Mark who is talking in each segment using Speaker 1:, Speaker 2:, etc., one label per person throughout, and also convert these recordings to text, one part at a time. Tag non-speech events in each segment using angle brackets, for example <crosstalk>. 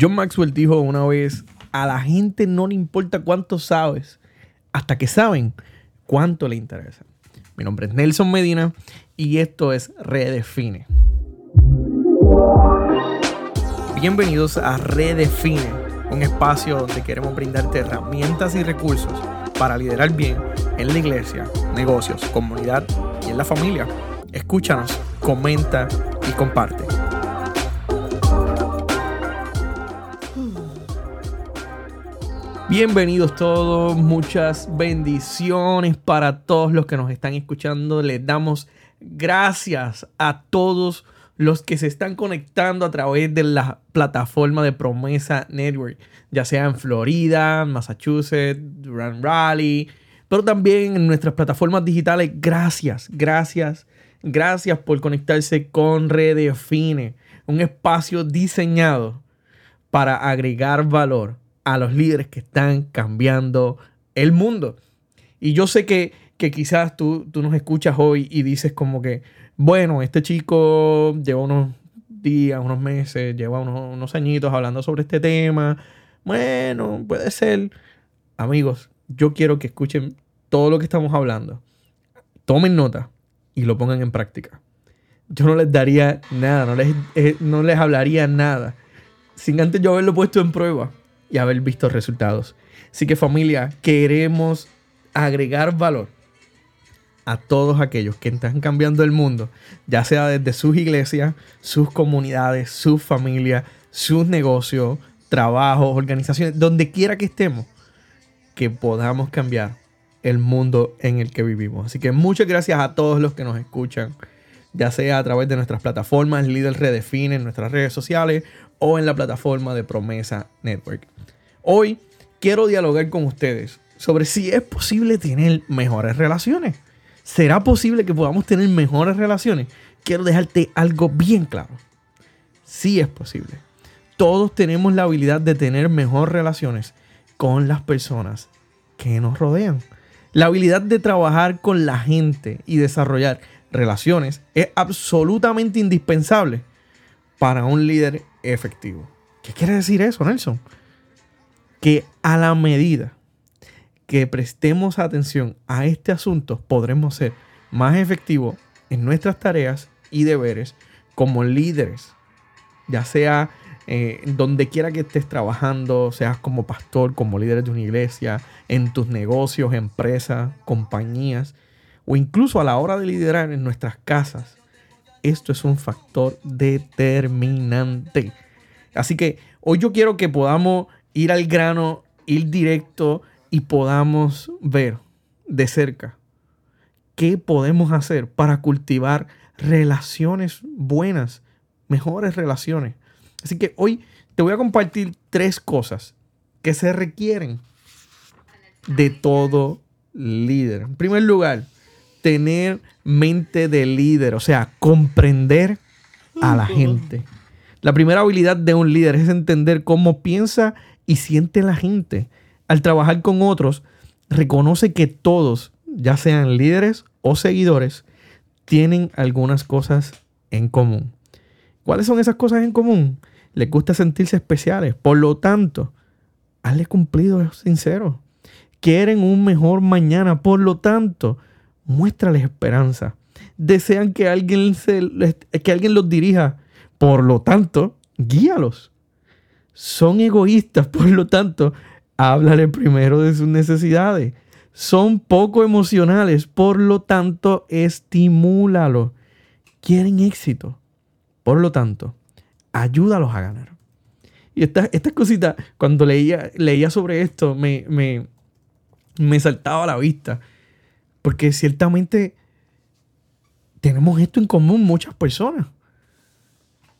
Speaker 1: John Maxwell dijo una vez, a la gente no le importa cuánto sabes, hasta que saben cuánto le interesa. Mi nombre es Nelson Medina y esto es Redefine. Bienvenidos a Redefine, un espacio donde queremos brindarte herramientas y recursos para liderar bien en la iglesia, negocios, comunidad y en la familia. Escúchanos, comenta y comparte. Bienvenidos todos, muchas bendiciones para todos los que nos están escuchando. Les damos gracias a todos los que se están conectando a través de la plataforma de Promesa Network, ya sea en Florida, Massachusetts, Durant Raleigh, pero también en nuestras plataformas digitales. Gracias, gracias, gracias por conectarse con Redefine, un espacio diseñado para agregar valor a los líderes que están cambiando el mundo. Y yo sé que, quizás tú, tú nos escuchas hoy y dices como que, bueno, este chico lleva unos días, unos meses, lleva unos, unos añitos hablando sobre este tema. Bueno, puede ser. Amigos, yo quiero que escuchen todo lo que estamos hablando. Tomen nota y lo pongan en práctica. Yo no les daría nada, no les, eh, no les hablaría nada sin antes yo haberlo puesto en prueba y haber visto resultados. Así que familia, queremos agregar valor a todos aquellos que están cambiando el mundo, ya sea desde sus iglesias, sus comunidades, sus familias, sus negocios, trabajos, organizaciones, donde quiera que estemos, que podamos cambiar el mundo en el que vivimos. Así que muchas gracias a todos los que nos escuchan, ya sea a través de nuestras plataformas, Líder Redefine, en nuestras redes sociales o en la plataforma de Promesa Network. Hoy quiero dialogar con ustedes sobre si es posible tener mejores relaciones. ¿Será posible que podamos tener mejores relaciones? Quiero dejarte algo bien claro. Sí es posible. Todos tenemos la habilidad de tener mejores relaciones con las personas que nos rodean. La habilidad de trabajar con la gente y desarrollar relaciones es absolutamente indispensable para un líder efectivo. ¿Qué quiere decir eso, Nelson? que a la medida que prestemos atención a este asunto, podremos ser más efectivos en nuestras tareas y deberes como líderes, ya sea eh, donde quiera que estés trabajando, seas como pastor, como líder de una iglesia, en tus negocios, empresas, compañías, o incluso a la hora de liderar en nuestras casas. Esto es un factor determinante. Así que hoy yo quiero que podamos ir al grano, ir directo y podamos ver de cerca qué podemos hacer para cultivar relaciones buenas, mejores relaciones. Así que hoy te voy a compartir tres cosas que se requieren de todo líder. En primer lugar, tener mente de líder, o sea, comprender a la gente. La primera habilidad de un líder es entender cómo piensa y siente la gente. Al trabajar con otros, reconoce que todos, ya sean líderes o seguidores, tienen algunas cosas en común. ¿Cuáles son esas cosas en común? Les gusta sentirse especiales. Por lo tanto, hazle cumplido sincero. Quieren un mejor mañana. Por lo tanto, muéstrales esperanza. Desean que alguien, se, que alguien los dirija. Por lo tanto, guíalos son egoístas, <laughs> por lo tanto, háblale primero de sus necesidades. Son poco emocionales, por lo tanto, estimúlalo. Quieren éxito, por lo tanto, ayúdalos a ganar. Y estas esta cositas, cuando leía, leía sobre esto, me, me, me saltaba a la vista. Porque ciertamente tenemos esto en común muchas personas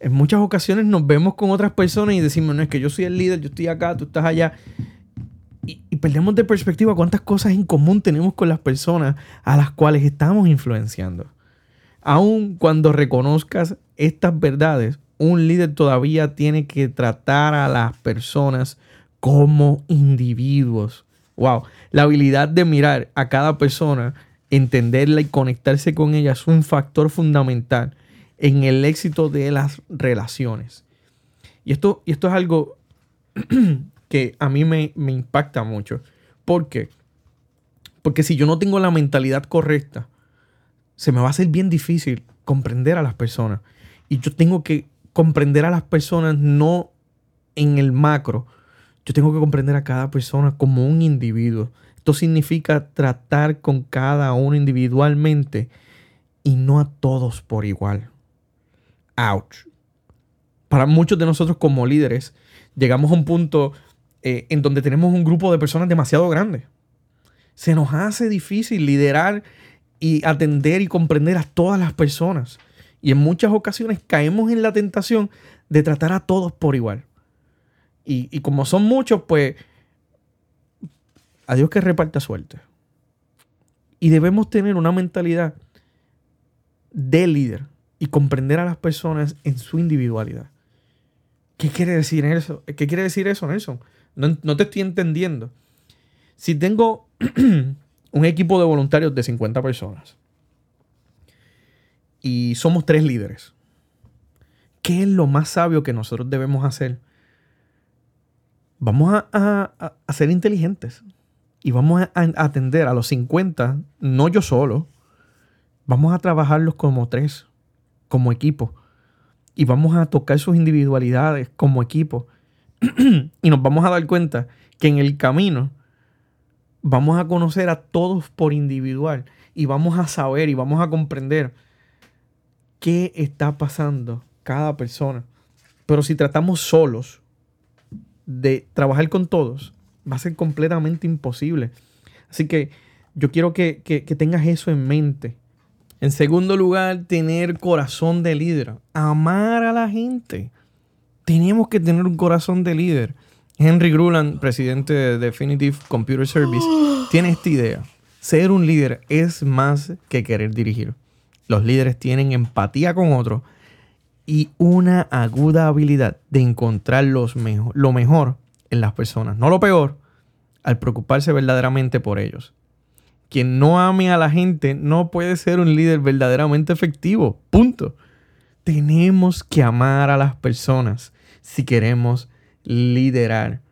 Speaker 1: en muchas ocasiones nos vemos con otras personas y decimos, no es que yo soy el líder, yo estoy acá, tú estás allá. Y, perdemos de perspectiva cuántas cosas en común tenemos con las personas a las cuales estamos influenciando. Aun cuando reconozcas estas verdades, un líder todavía tiene que tratar a las personas como individuos. Wow, la habilidad de mirar a cada persona, entenderla y conectarse con ella es un factor fundamental en el éxito de las relaciones. Y esto, y esto es algo <clears throat> que a mí me, me impacta mucho. ¿Por qué? Porque si yo no tengo la mentalidad correcta, se me va a hacer bien difícil comprender a las personas. Y yo tengo que comprender a las personas no en el macro. Yo tengo que comprender a cada persona como un individuo. Esto significa tratar con cada uno individualmente y no a todos por igual. Ouch. Para muchos de nosotros como líderes, llegamos a un punto eh, en donde tenemos un grupo de personas demasiado grande. Se nos hace difícil liderar y atender y comprender a todas las personas. Y en muchas ocasiones caemos en la tentación de tratar a todos por igual. Y, como son muchos, pues a Dios que reparta suerte. Y debemos tener una mentalidad de líder y comprender a las personas en su individualidad. ¿Qué quiere decir eso? ¿Qué quiere decir eso, Nelson? No, te estoy entendiendo. Si tengo <clears throat> un equipo de voluntarios de 50 personas y somos tres líderes, ¿qué es lo más sabio que nosotros debemos hacer? Vamos a, a ser inteligentes y vamos a atender a los 50, no yo solo, vamos a trabajarlos como tres, como equipo y vamos a tocar sus individualidades como equipo. <clears throat> y nos vamos a dar cuenta que en el camino vamos a conocer a todos por individual y vamos a saber y vamos a comprender qué está pasando cada persona. Pero si tratamos solos de trabajar con todos, va a ser completamente imposible. Así que yo quiero que, que tengas eso en mente en segundo lugar, tener corazón de líder. Amar a la gente. Tenemos que tener un corazón de líder. Henry Gruland, presidente de Definitive Computer Service, <gasps> tiene esta idea. Ser un líder es más que querer dirigir. Los líderes tienen empatía con otros y una aguda habilidad de encontrar los lo mejor en las personas, no lo peor, al preocuparse verdaderamente por ellos. Quien no ame a la gente no puede ser un líder verdaderamente efectivo. Punto. Tenemos que amar a las personas si queremos liderar.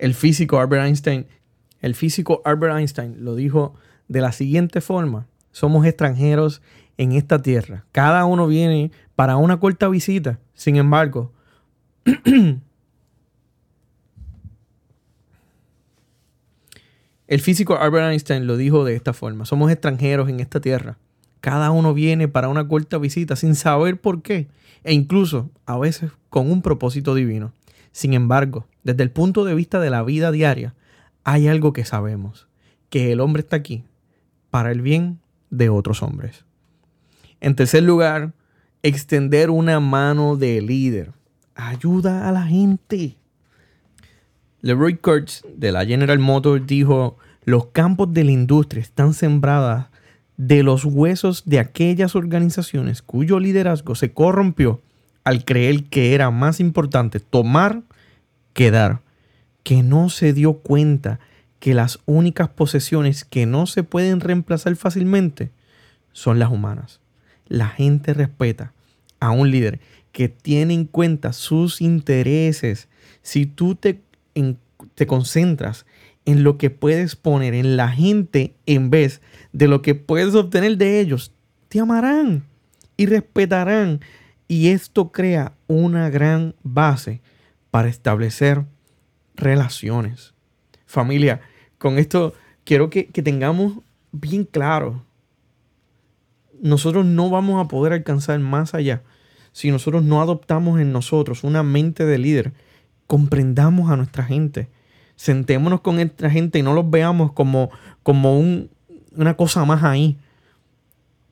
Speaker 1: El físico Albert Einstein, el físico Albert Einstein lo dijo de la siguiente forma: somos extranjeros en esta tierra. Cada uno viene para una corta visita. Sin embargo, El físico Albert Einstein lo dijo de esta forma, somos extranjeros en esta tierra. Cada uno viene para una corta visita sin saber por qué e incluso a veces con un propósito divino. Sin embargo, desde el punto de vista de la vida diaria, hay algo que sabemos, que el hombre está aquí para el bien de otros hombres. En tercer lugar, extender una mano de líder. Ayuda a la gente. Leroy Kurtz de la General Motors dijo, los campos de la industria están sembradas de los huesos de aquellas organizaciones cuyo liderazgo se corrompió al creer que era más importante tomar que dar, que no se dio cuenta que las únicas posesiones que no se pueden reemplazar fácilmente son las humanas. La gente respeta a un líder que tiene en cuenta sus intereses. Si tú te te concentras en lo que puedes poner en la gente en vez de lo que puedes obtener de ellos, te amarán y respetarán. Y esto crea una gran base para establecer relaciones. Familia, con esto quiero que, que tengamos bien claro, nosotros no vamos a poder alcanzar más allá si nosotros no adoptamos en nosotros una mente de líder comprendamos a nuestra gente. Sentémonos con nuestra gente y no los veamos como, como una cosa más ahí.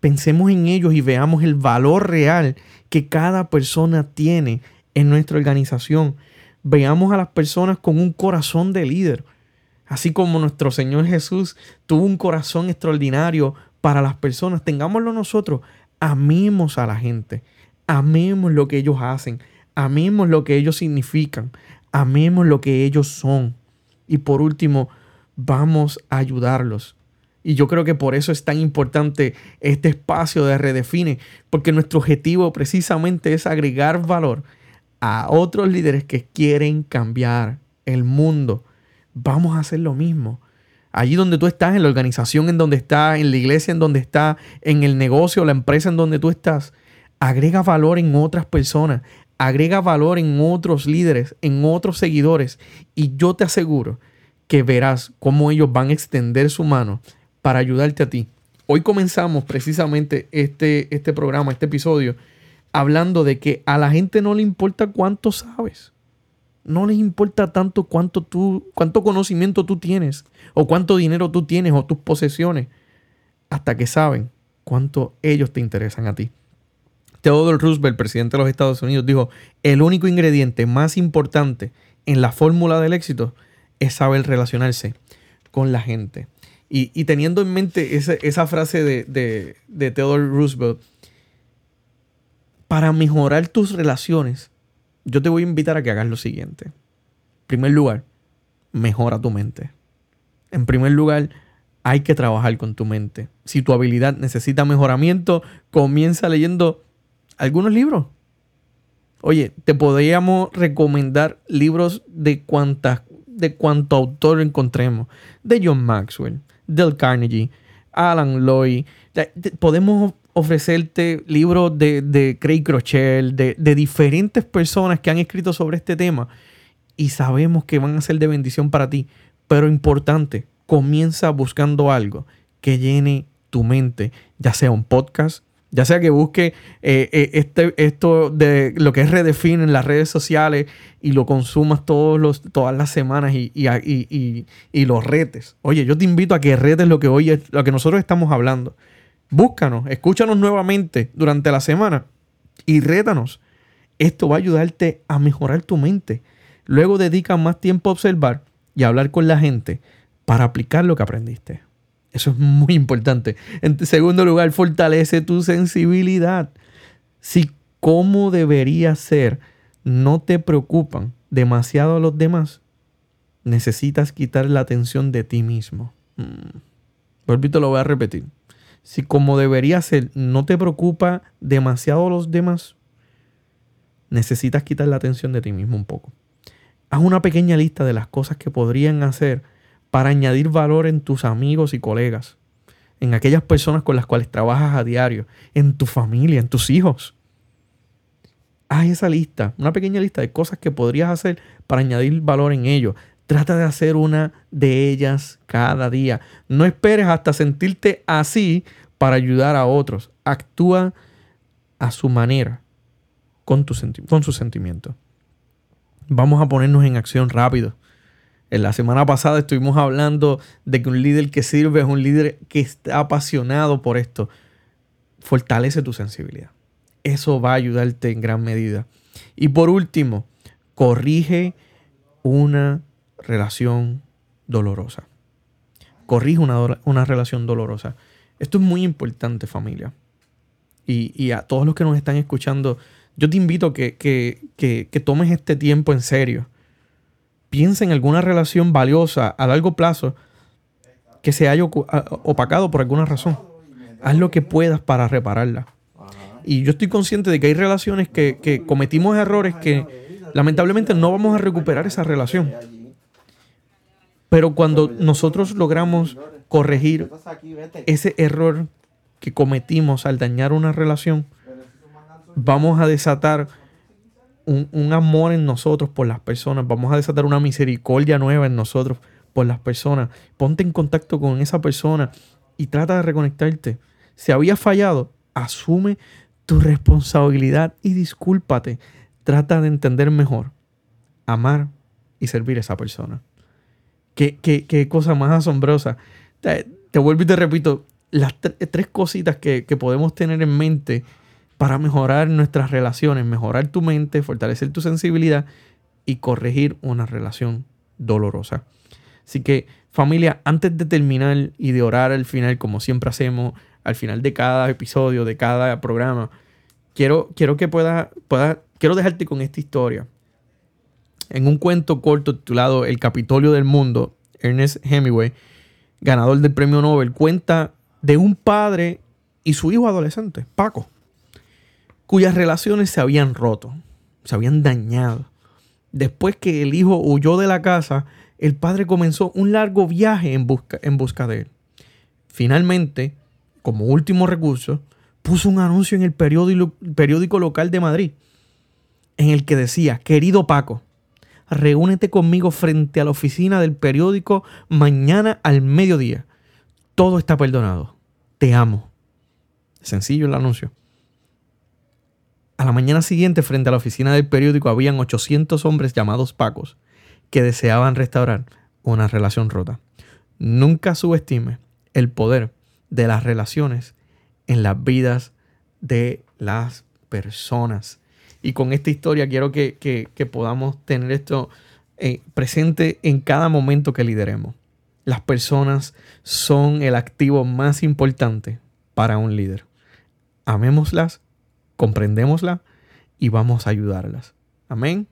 Speaker 1: Pensemos en ellos y veamos el valor real que cada persona tiene en nuestra organización. Veamos a las personas con un corazón de líder. Así como nuestro Señor Jesús tuvo un corazón extraordinario para las personas, tengámoslo nosotros. Amemos a la gente. Amemos lo que ellos hacen. Amemos lo que ellos significan. Amemos lo que ellos son. Y por último, vamos a ayudarlos. Y yo creo que por eso es tan importante este espacio de Redefine, porque nuestro objetivo precisamente es agregar valor a otros líderes que quieren cambiar el mundo. Vamos a hacer lo mismo. Allí donde tú estás, en la organización en donde estás, en la iglesia en donde estás, en el negocio, la empresa en donde tú estás, agrega valor en otras personas, agrega valor en otros líderes, en otros seguidores. Y yo te aseguro que verás cómo ellos van a extender su mano para ayudarte a ti. Hoy comenzamos precisamente este, este programa, este episodio, hablando de que a la gente no le importa cuánto sabes. No les importa tanto cuánto, tú, cuánto conocimiento tú tienes, o cuánto dinero tú tienes, o tus posesiones, hasta que saben cuánto ellos te interesan a ti. Theodore Roosevelt, presidente de los Estados Unidos, dijo, el único ingrediente más importante en la fórmula del éxito es saber relacionarse con la gente. Y, teniendo en mente esa, frase de, de Theodore Roosevelt, para mejorar tus relaciones, yo te voy a invitar a que hagas lo siguiente. En primer lugar, mejora tu mente. En primer lugar, hay que trabajar con tu mente. Si tu habilidad necesita mejoramiento, comienza leyendo algunos libros. Oye, te podríamos recomendar libros de cuantas de cuánto autor encontremos. De John Maxwell, Del Carnegie, Alan Loy. Podemos ofrecerte libros de, Craig Crochel, de, de diferentes personas que han escrito sobre este tema y sabemos que van a ser de bendición para ti. Pero importante, comienza buscando algo que llene tu mente, ya sea un podcast, ya sea que busque eh, eh, este, esto de lo que es Redefine en las redes sociales y lo consumas todos los, todas las semanas y, y, los retes. Oye, yo te invito a que retes lo que hoy lo que nosotros estamos hablando. Búscanos, escúchanos nuevamente durante la semana y rétanos. Esto va a ayudarte a mejorar tu mente. Luego dedica más tiempo a observar y a hablar con la gente para aplicar lo que aprendiste. Eso es muy importante. En segundo lugar, fortalece tu sensibilidad. Si cómo debería ser no te preocupan demasiado a los demás, necesitas quitar la atención de ti mismo. Mm. Lo voy a repetir. Si como debería ser no te preocupa demasiado los demás, necesitas quitar la atención de ti mismo un poco. Haz una pequeña lista de las cosas que podrían hacer para añadir valor en tus amigos y colegas, en aquellas personas con las cuales trabajas a diario, en tu familia, en tus hijos. Haz esa lista, una pequeña lista de cosas que podrías hacer para añadir valor en ellos. Trata de hacer una de ellas cada día. No esperes hasta sentirte así para ayudar a otros. Actúa a su manera, con, tu con sus sentimientos. Vamos a ponernos en acción rápido. En la semana pasada estuvimos hablando de que un líder que sirve es un líder que está apasionado por esto. Fortalece tu sensibilidad. Eso va a ayudarte en gran medida. Y por último, corrige una relación dolorosa. Corrige una, una relación dolorosa. Esto es muy importante, familia. Y, a todos los que nos están escuchando, yo te invito a que, que tomes este tiempo en serio piensa en alguna relación valiosa a largo plazo que se haya opacado por alguna razón. Haz lo que puedas para repararla. Y yo estoy consciente de que hay relaciones que, cometimos errores que lamentablemente no vamos a recuperar esa relación. Pero cuando nosotros logramos corregir ese error que cometimos al dañar una relación, vamos a desatar un, amor en nosotros por las personas. Vamos a desatar una misericordia nueva en nosotros por las personas. Ponte en contacto con esa persona y trata de reconectarte. Si había fallado, asume tu responsabilidad y discúlpate. Trata de entender mejor, amar y servir a esa persona. Qué, cosa más asombrosa. Te, vuelvo y te repito, las tres cositas que, que podemos tener en mente para mejorar nuestras relaciones, mejorar tu mente, fortalecer tu sensibilidad y corregir una relación dolorosa. Así que familia, antes de terminar y de orar al final, como siempre hacemos, al final de cada episodio, de cada programa, quiero, quiero que pueda, pueda, quiero dejarte con esta historia. En un cuento corto titulado El Capitolio del Mundo, Ernest Hemingway, ganador del premio Nobel, cuenta de un padre y su hijo adolescente, Paco cuyas relaciones se habían roto, se habían dañado. Después que el hijo huyó de la casa, el padre comenzó un largo viaje en busca, en busca de él. Finalmente, como último recurso, puso un anuncio en el periódico, periódico local de Madrid, en el que decía, querido Paco, reúnete conmigo frente a la oficina del periódico mañana al mediodía. Todo está perdonado. Te amo. Sencillo el anuncio. A la mañana siguiente, frente a la oficina del periódico, habían 800 hombres llamados Pacos que deseaban restaurar una relación rota. Nunca subestime el poder de las relaciones en las vidas de las personas. Y con esta historia quiero que, podamos tener esto eh, presente en cada momento que lideremos. Las personas son el activo más importante para un líder. Amémoslas comprendémosla y vamos a ayudarlas. Amén.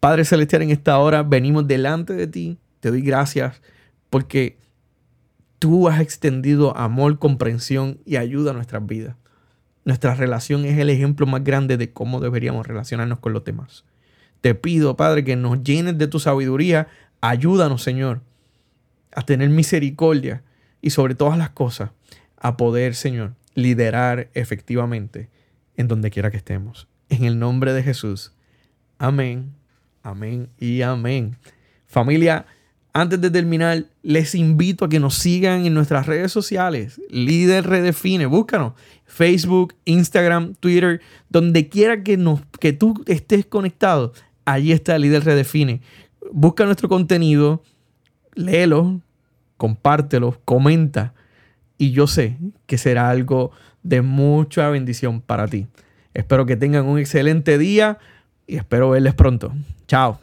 Speaker 1: Padre Celestial, en esta hora venimos delante de ti. Te doy gracias porque tú has extendido amor, comprensión y ayuda a nuestras vidas. Nuestra relación es el ejemplo más grande de cómo deberíamos relacionarnos con los demás. Te pido, Padre, que nos llenes de tu sabiduría. Ayúdanos, Señor, a tener misericordia y sobre todas las cosas, a poder, Señor, liderar efectivamente en donde quiera que estemos. En el nombre de Jesús. Amén, amén y amén. Familia, antes de terminar, les invito a que nos sigan en nuestras redes sociales. Líder Redefine, búscanos. Facebook, Instagram, Twitter, donde quiera que, que tú estés conectado, allí está Líder Redefine. Busca nuestro contenido, léelo, compártelo, comenta. Y yo sé que será algo de mucha bendición para ti. Espero que tengan un excelente día y espero verles pronto. Chao.